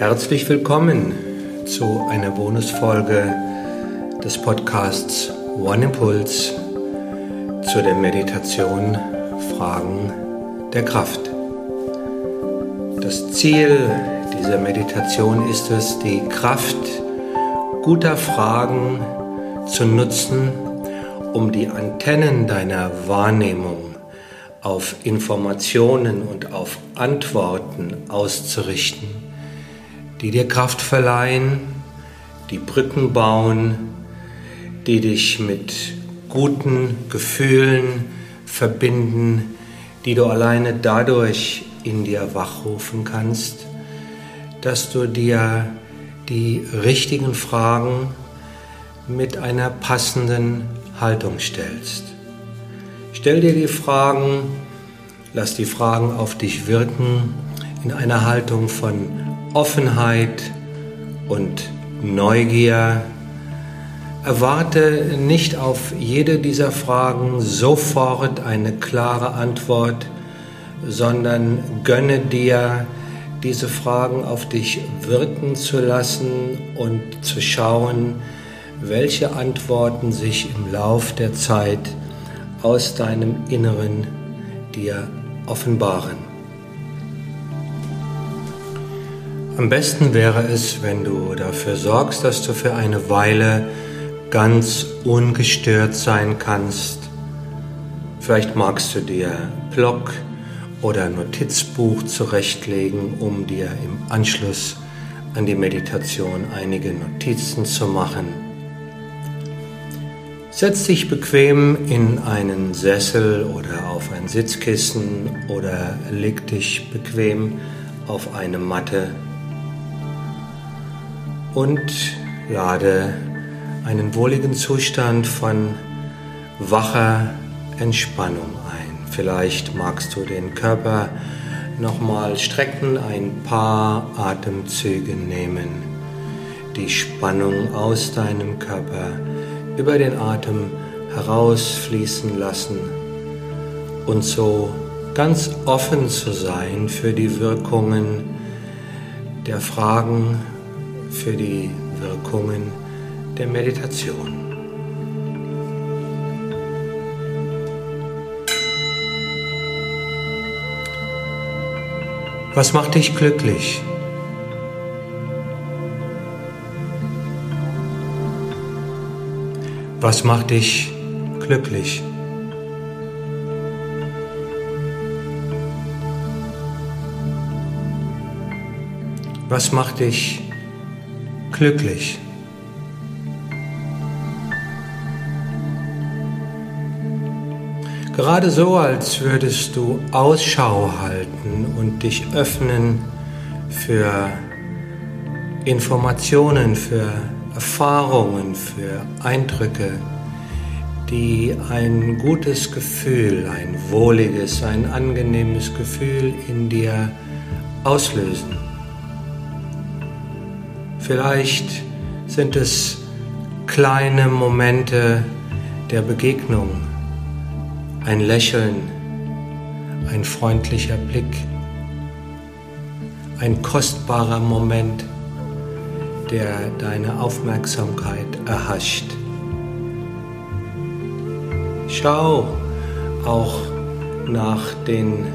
Herzlich willkommen zu einer Bonusfolge des Podcasts One Impulse zu der Meditation Fragen der Kraft. Das Ziel dieser Meditation ist es, die Kraft guter Fragen zu nutzen, um die Antennen deiner Wahrnehmung auf Informationen und auf Antworten auszurichten, die dir Kraft verleihen, die Brücken bauen, die dich mit guten Gefühlen verbinden, die du alleine dadurch in dir wachrufen kannst, dass du dir die richtigen Fragen mit einer passenden Haltung stellst. Stell dir die Fragen, lass die Fragen auf dich wirken in einer Haltung von Offenheit und Neugier. Erwarte nicht auf jede dieser Fragen sofort eine klare Antwort, sondern gönne dir, diese Fragen auf dich wirken zu lassen und zu schauen, welche Antworten sich im Lauf der Zeit aus deinem Inneren dir offenbaren. Am besten wäre es, wenn du dafür sorgst, dass du für eine Weile ganz ungestört sein kannst. Vielleicht magst du dir Block oder Notizbuch zurechtlegen, um dir im Anschluss an die Meditation einige Notizen zu machen. Setz dich bequem in einen Sessel oder auf ein Sitzkissen oder leg dich bequem auf eine Matte und lade einen wohligen Zustand von wacher Entspannung ein. Vielleicht magst du den Körper nochmal strecken, ein paar Atemzüge nehmen, die Spannung aus deinem Körper über den Atem herausfließen lassen und so ganz offen zu sein für die Wirkungen der Fragen, für die Wirkungen der Meditation. Was macht dich glücklich? Was macht dich glücklich? Was macht dich glücklich? Gerade so, als würdest du Ausschau halten und dich öffnen für Informationen, für Erfahrungen, für Eindrücke, die ein gutes Gefühl, ein wohliges, ein angenehmes Gefühl in dir auslösen. Vielleicht sind es kleine Momente der Begegnung, ein Lächeln, ein freundlicher Blick, ein kostbarer Moment der deine Aufmerksamkeit erhascht. Schau auch nach den,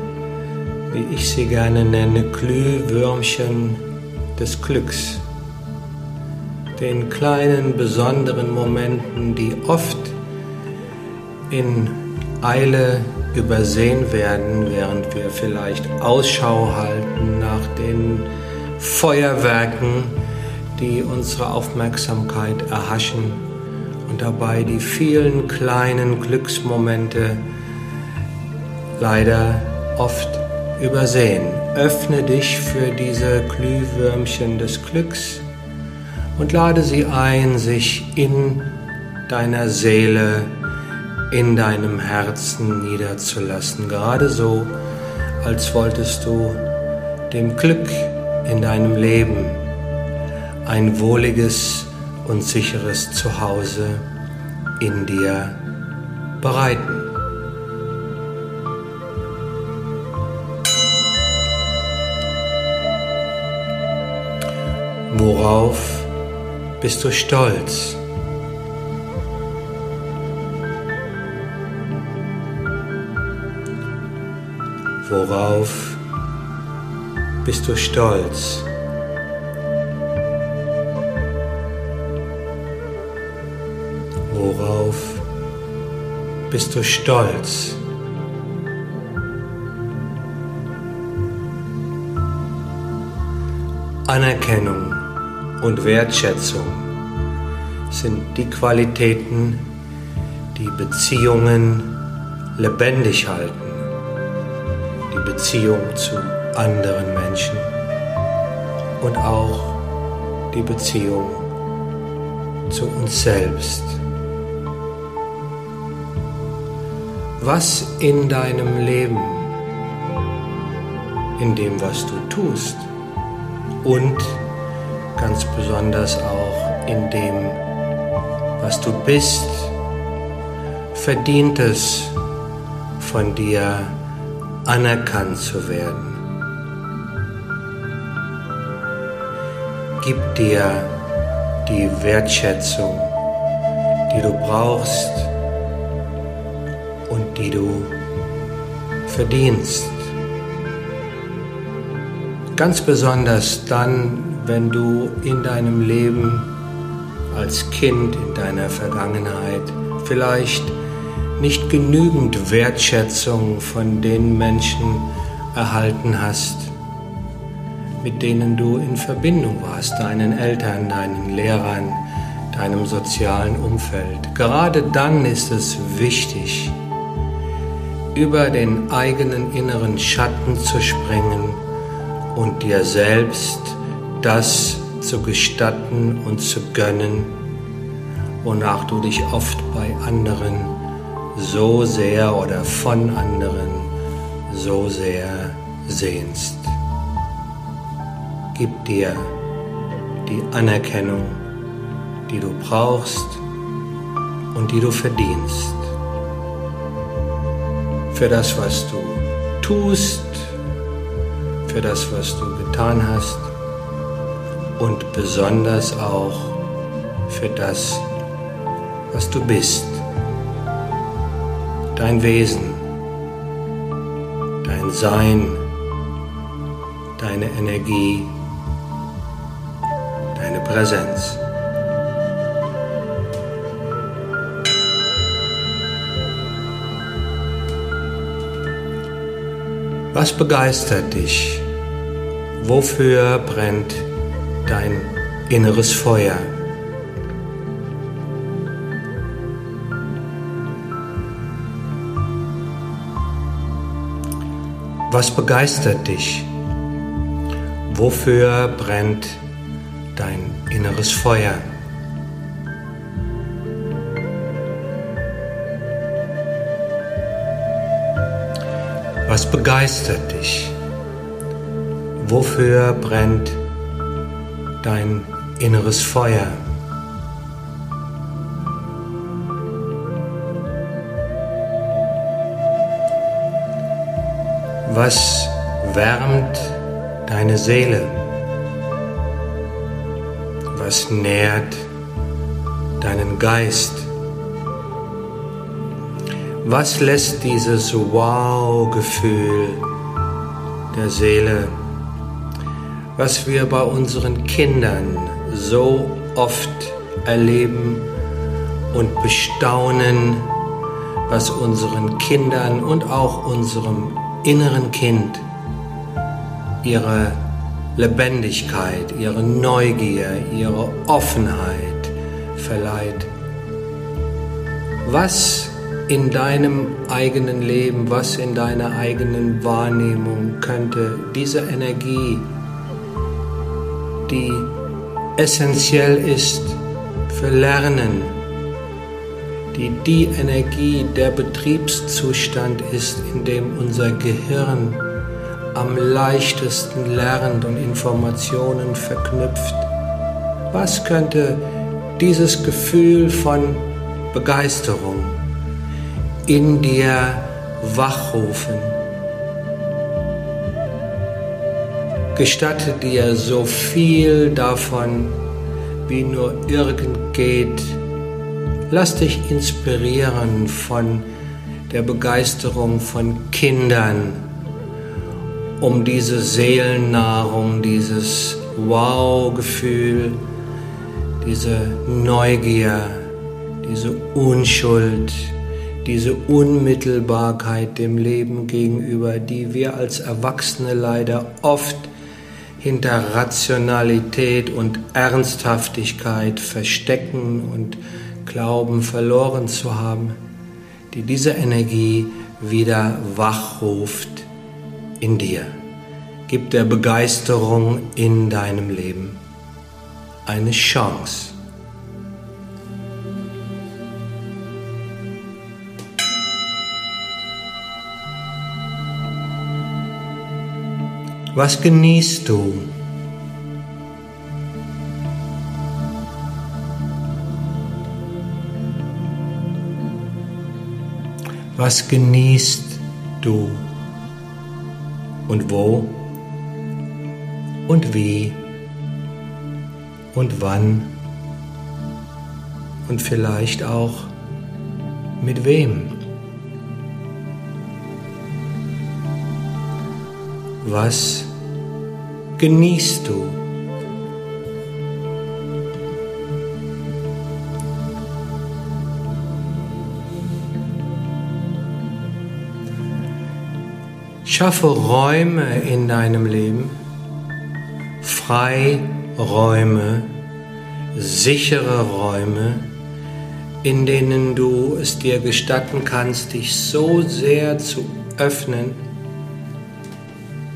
wie ich sie gerne nenne, Glühwürmchen des Glücks, den kleinen besonderen Momenten, die oft in Eile übersehen werden, während wir vielleicht Ausschau halten nach den Feuerwerken, die unsere Aufmerksamkeit erhaschen und dabei die vielen kleinen Glücksmomente leider oft übersehen. Öffne dich für diese Glühwürmchen des Glücks und lade sie ein, sich in deiner Seele, in deinem Herzen niederzulassen. Gerade so, als wolltest du dem Glück in deinem Leben ein wohliges und sicheres Zuhause in dir bereiten. Worauf bist du stolz? Worauf bist du stolz? Worauf bist du stolz? Anerkennung und Wertschätzung sind die Qualitäten, die Beziehungen lebendig halten. Die Beziehung zu anderen Menschen und auch die Beziehung zu uns selbst. Was in deinem Leben, in dem, was du tust und ganz besonders auch in dem, was du bist, verdient es, von dir anerkannt zu werden. Gib dir die Wertschätzung, die du brauchst und die du verdienst. Ganz besonders dann, wenn du in deinem Leben als Kind in deiner Vergangenheit vielleicht nicht genügend Wertschätzung von den Menschen erhalten hast, mit denen du in Verbindung warst, deinen Eltern, deinen Lehrern, deinem sozialen Umfeld. Gerade dann ist es wichtig, über den eigenen inneren Schatten zu springen und dir selbst das zu gestatten und zu gönnen, wonach du dich oft bei anderen so sehr oder von anderen so sehr sehnst. Gib dir die Anerkennung, die du brauchst und die du verdienst. Für das, was du tust, für das, was du getan hast und besonders auch für das, was du bist. Dein Wesen, dein Sein, deine Energie, deine Präsenz. Was begeistert dich? Wofür brennt dein inneres Feuer. Was begeistert dich? Wofür brennt dein inneres Feuer? Was begeistert dich? Wofür brennt dein inneres Feuer. Was wärmt deine Seele? Was nährt deinen Geist? Was lässt dieses Wow-Gefühl der Seele was wir bei unseren Kindern so oft erleben und bestaunen, was unseren Kindern und auch unserem inneren Kind ihre Lebendigkeit, ihre Neugier, ihre Offenheit verleiht. Was in deinem eigenen Leben, was in deiner eigenen Wahrnehmung könnte diese Energie die essentiell ist für Lernen, die die Energie, der Betriebszustand ist, in dem unser Gehirn am leichtesten lernt und Informationen verknüpft. Was könnte dieses Gefühl von Begeisterung in dir wachrufen? Gestatte dir so viel davon, wie nur irgend geht. Lass dich inspirieren von der Begeisterung von Kindern, um diese Seelennahrung, dieses Wow-Gefühl, diese Neugier, diese Unschuld, diese Unmittelbarkeit dem Leben gegenüber, die wir als Erwachsene leider oft hinter Rationalität und Ernsthaftigkeit verstecken und glauben verloren zu haben, die diese Energie wieder wachruft in dir. Gib der Begeisterung in deinem Leben eine Chance. Was genießt du? Was genießt du? Und wo? Und wie? Und wann? Und vielleicht auch mit wem? Was genießt du? Schaffe Räume in deinem Leben, Freiräume, sichere Räume, in denen du es dir gestatten kannst, dich so sehr zu öffnen,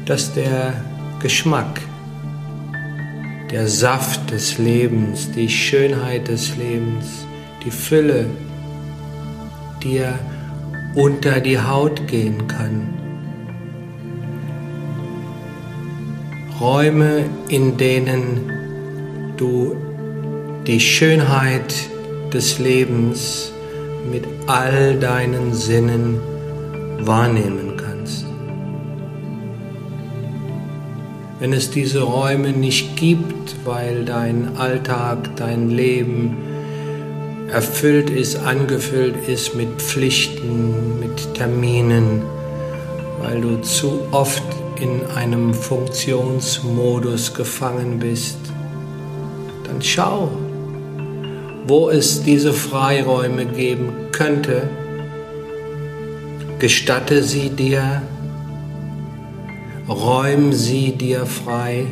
dass der Geschmack, der Saft des Lebens, die Schönheit des Lebens, die Fülle dir unter die Haut gehen kann. Räume, in denen du die Schönheit des Lebens mit all deinen Sinnen wahrnehmen wenn es diese Räume nicht gibt, weil dein Alltag, dein Leben erfüllt ist, angefüllt ist mit Pflichten, mit Terminen, weil du zu oft in einem Funktionsmodus gefangen bist, dann schau, wo es diese Freiräume geben könnte, gestatte sie dir, räum sie dir frei,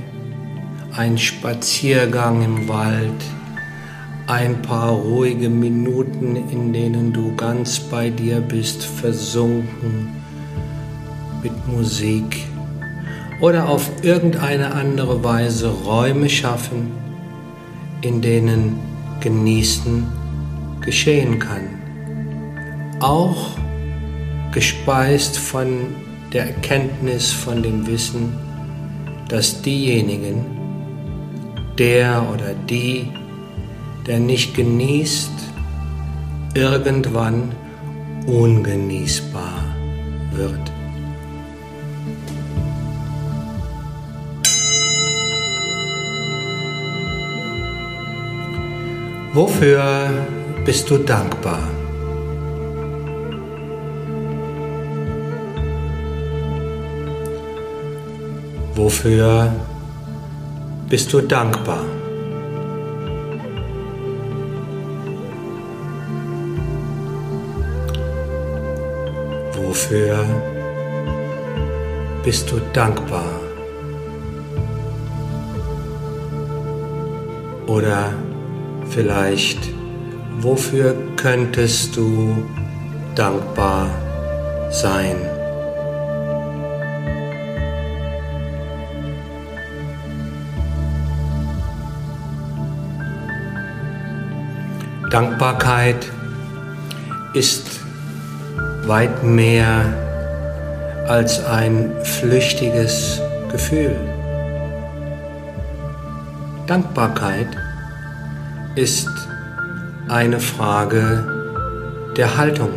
ein Spaziergang im Wald, ein paar ruhige Minuten, in denen du ganz bei dir bist, versunken mit Musik. Oder auf irgendeine andere Weise Räume schaffen, in denen Genießen geschehen kann. Auch gespeist von der Erkenntnis von dem Wissen, dass diejenigen, der oder die, der nicht genießt, irgendwann ungenießbar wird. Wofür bist du dankbar? Wofür bist du dankbar? Wofür bist du dankbar? Oder vielleicht, wofür könntest du dankbar sein? Dankbarkeit ist weit mehr als ein flüchtiges Gefühl. Dankbarkeit ist eine Frage der Haltung.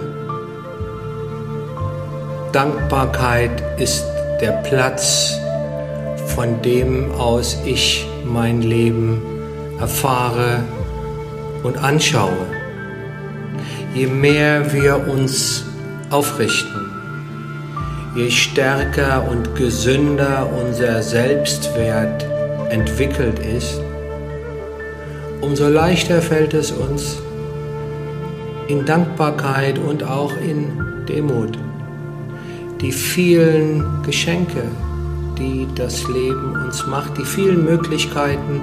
Dankbarkeit ist der Platz von dem aus ich mein Leben erfahre und anschaue. Je mehr wir uns aufrichten, je stärker und gesünder unser Selbstwert entwickelt ist, umso leichter fällt es uns, in Dankbarkeit und auch in Demut die vielen Geschenke, die das Leben uns macht, die vielen Möglichkeiten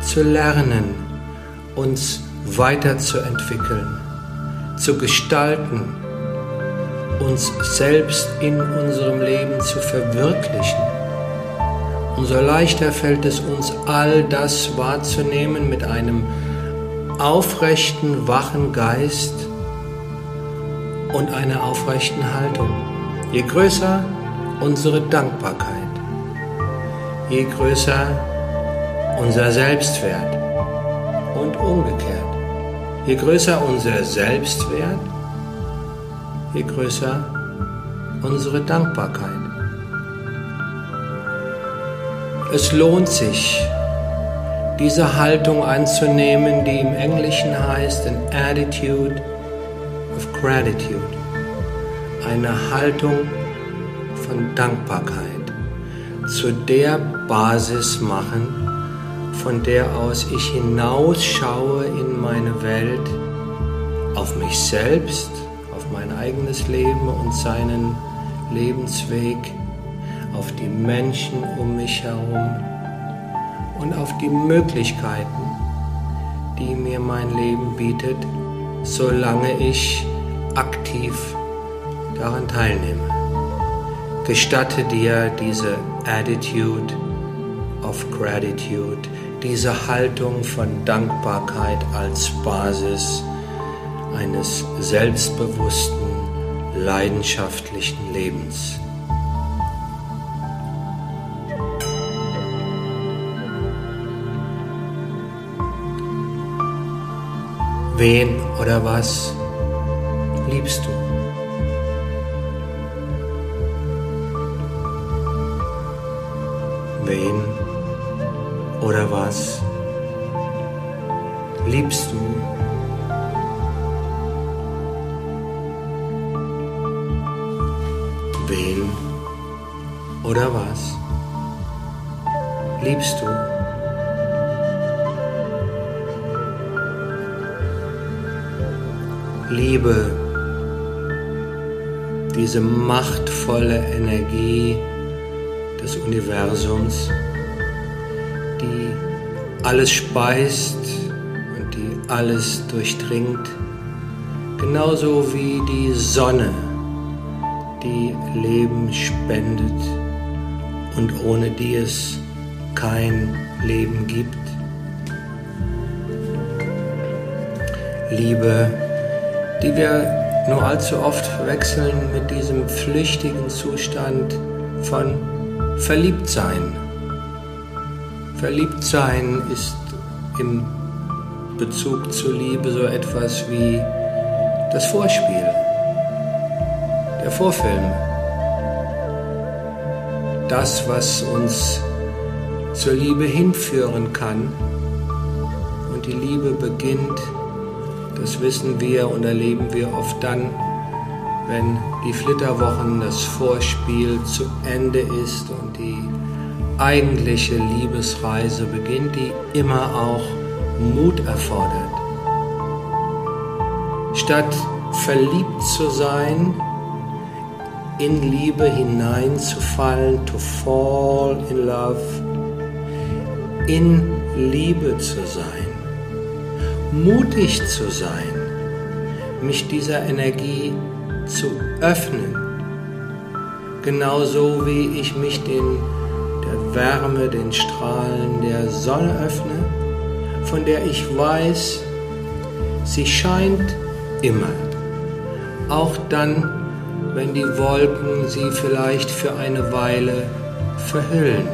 zu lernen, uns weiterzuentwickeln, zu gestalten, uns selbst in unserem Leben zu verwirklichen. Umso leichter fällt es uns, all das wahrzunehmen mit einem aufrechten, wachen Geist und einer aufrechten Haltung. Je größer unsere Dankbarkeit, je größer unser Selbstwert und umgekehrt. Je größer unser Selbstwert, je größer unsere Dankbarkeit. Es lohnt sich, diese Haltung anzunehmen, die im Englischen heißt an attitude of gratitude, eine Haltung von Dankbarkeit, zu der Basis machen, von der aus ich hinausschaue in meine Welt, auf mich selbst, auf mein eigenes Leben und seinen Lebensweg, auf die Menschen um mich herum und auf die Möglichkeiten, die mir mein Leben bietet, solange ich aktiv daran teilnehme. Gestatte dir diese Attitude of Gratitude, diese Haltung von Dankbarkeit als Basis eines selbstbewussten, leidenschaftlichen Lebens. Wen oder was liebst du? Wen oder was? Liebst du? Wen? Oder was? Liebst du? Liebe, diese machtvolle Energie des Universums, die alles speist und die alles durchdringt, genauso wie die Sonne, die Leben spendet und ohne die es kein Leben gibt. Liebe, die wir nur allzu oft verwechseln mit diesem flüchtigen Zustand von Verliebtsein. Verliebtsein ist im Bezug zur Liebe so etwas wie das Vorspiel, der Vorfilm. Das, was uns zur Liebe hinführen kann. Und die Liebe beginnt, das wissen wir und erleben wir oft dann, wenn die Flitterwochen, das Vorspiel zu Ende ist und die eigentliche Liebesreise beginnt, die immer auch Mut erfordert. Statt verliebt zu sein, in Liebe hineinzufallen, to fall in love, in Liebe zu sein, mutig zu sein, mich dieser Energie zu öffnen, genauso wie ich mich den Wärme, den Strahlen der Sonne öffne, von der ich weiß, sie scheint immer, auch dann, wenn die Wolken sie vielleicht für eine Weile verhüllen.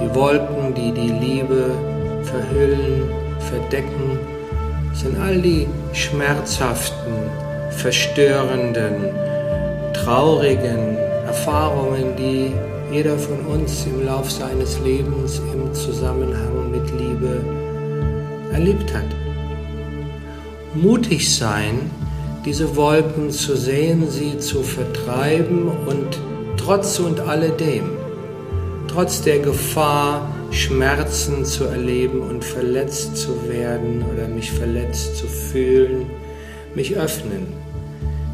Die Wolken, die die Liebe verhüllen, verdecken, sind all die schmerzhaften, verstörenden, traurigen Erfahrungen, die jeder von uns im Lauf seines Lebens im Zusammenhang mit Liebe erlebt hat. Mutig sein, diese Wolken zu sehen, sie zu vertreiben und trotz und alledem, trotz der Gefahr, Schmerzen zu erleben und verletzt zu werden oder mich verletzt zu fühlen, mich öffnen,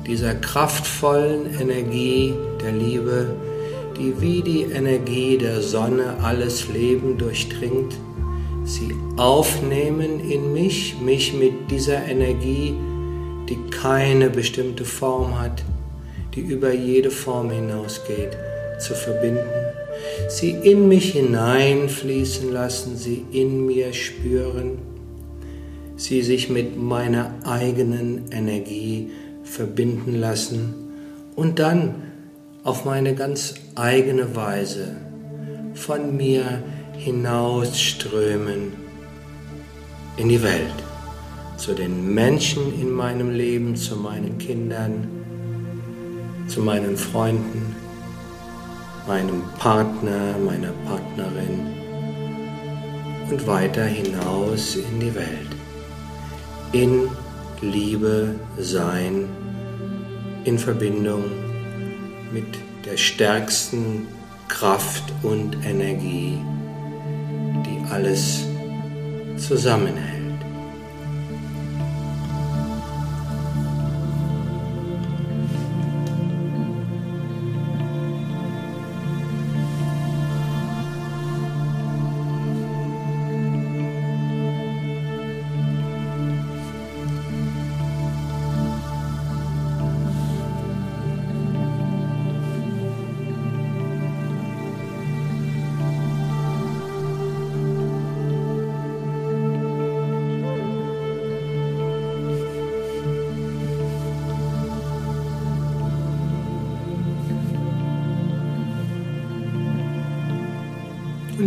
dieser kraftvollen Energie der Liebe, die wie die Energie der Sonne alles Leben durchdringt, sie aufnehmen in mich, mich mit dieser Energie die keine bestimmte Form hat, die über jede Form hinausgeht, zu verbinden, sie in mich hineinfließen lassen, sie in mir spüren, sie sich mit meiner eigenen Energie verbinden lassen. Und dann auf meine ganz eigene Weise von mir hinausströmen in die Welt zu den Menschen in meinem Leben, zu meinen Kindern, zu meinen Freunden, meinem Partner, meiner Partnerin und weiter hinaus in die Welt. In Liebe sein, in Verbindung mit der stärksten Kraft und Energie, die alles zusammenhält.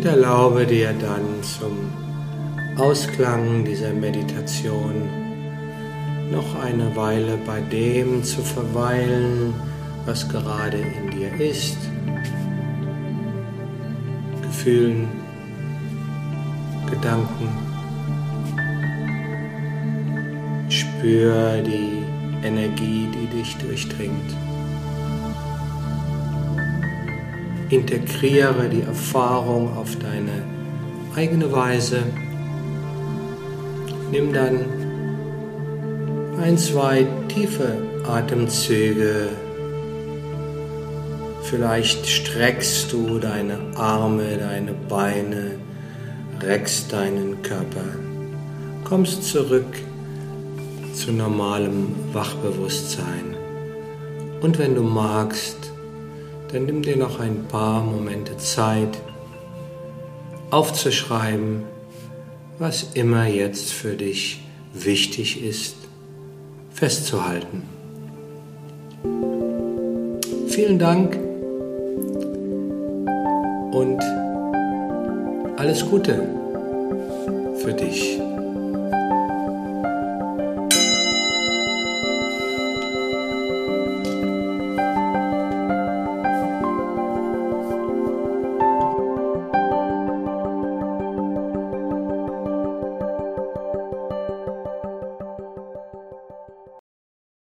Und erlaube dir dann zum Ausklang dieser Meditation noch eine Weile bei dem zu verweilen, was gerade in dir ist, Gefühlen, Gedanken. Spür die Energie, die dich durchdringt. Integriere die Erfahrung auf deine eigene Weise. Nimm dann ein, zwei tiefe Atemzüge. Vielleicht streckst du deine Arme, deine Beine, reckst deinen Körper, kommst zurück zu normalem Wachbewusstsein. Und wenn du magst, dann nimm dir noch ein paar Momente Zeit aufzuschreiben, was immer jetzt für dich wichtig ist, festzuhalten. Vielen Dank und alles Gute für dich.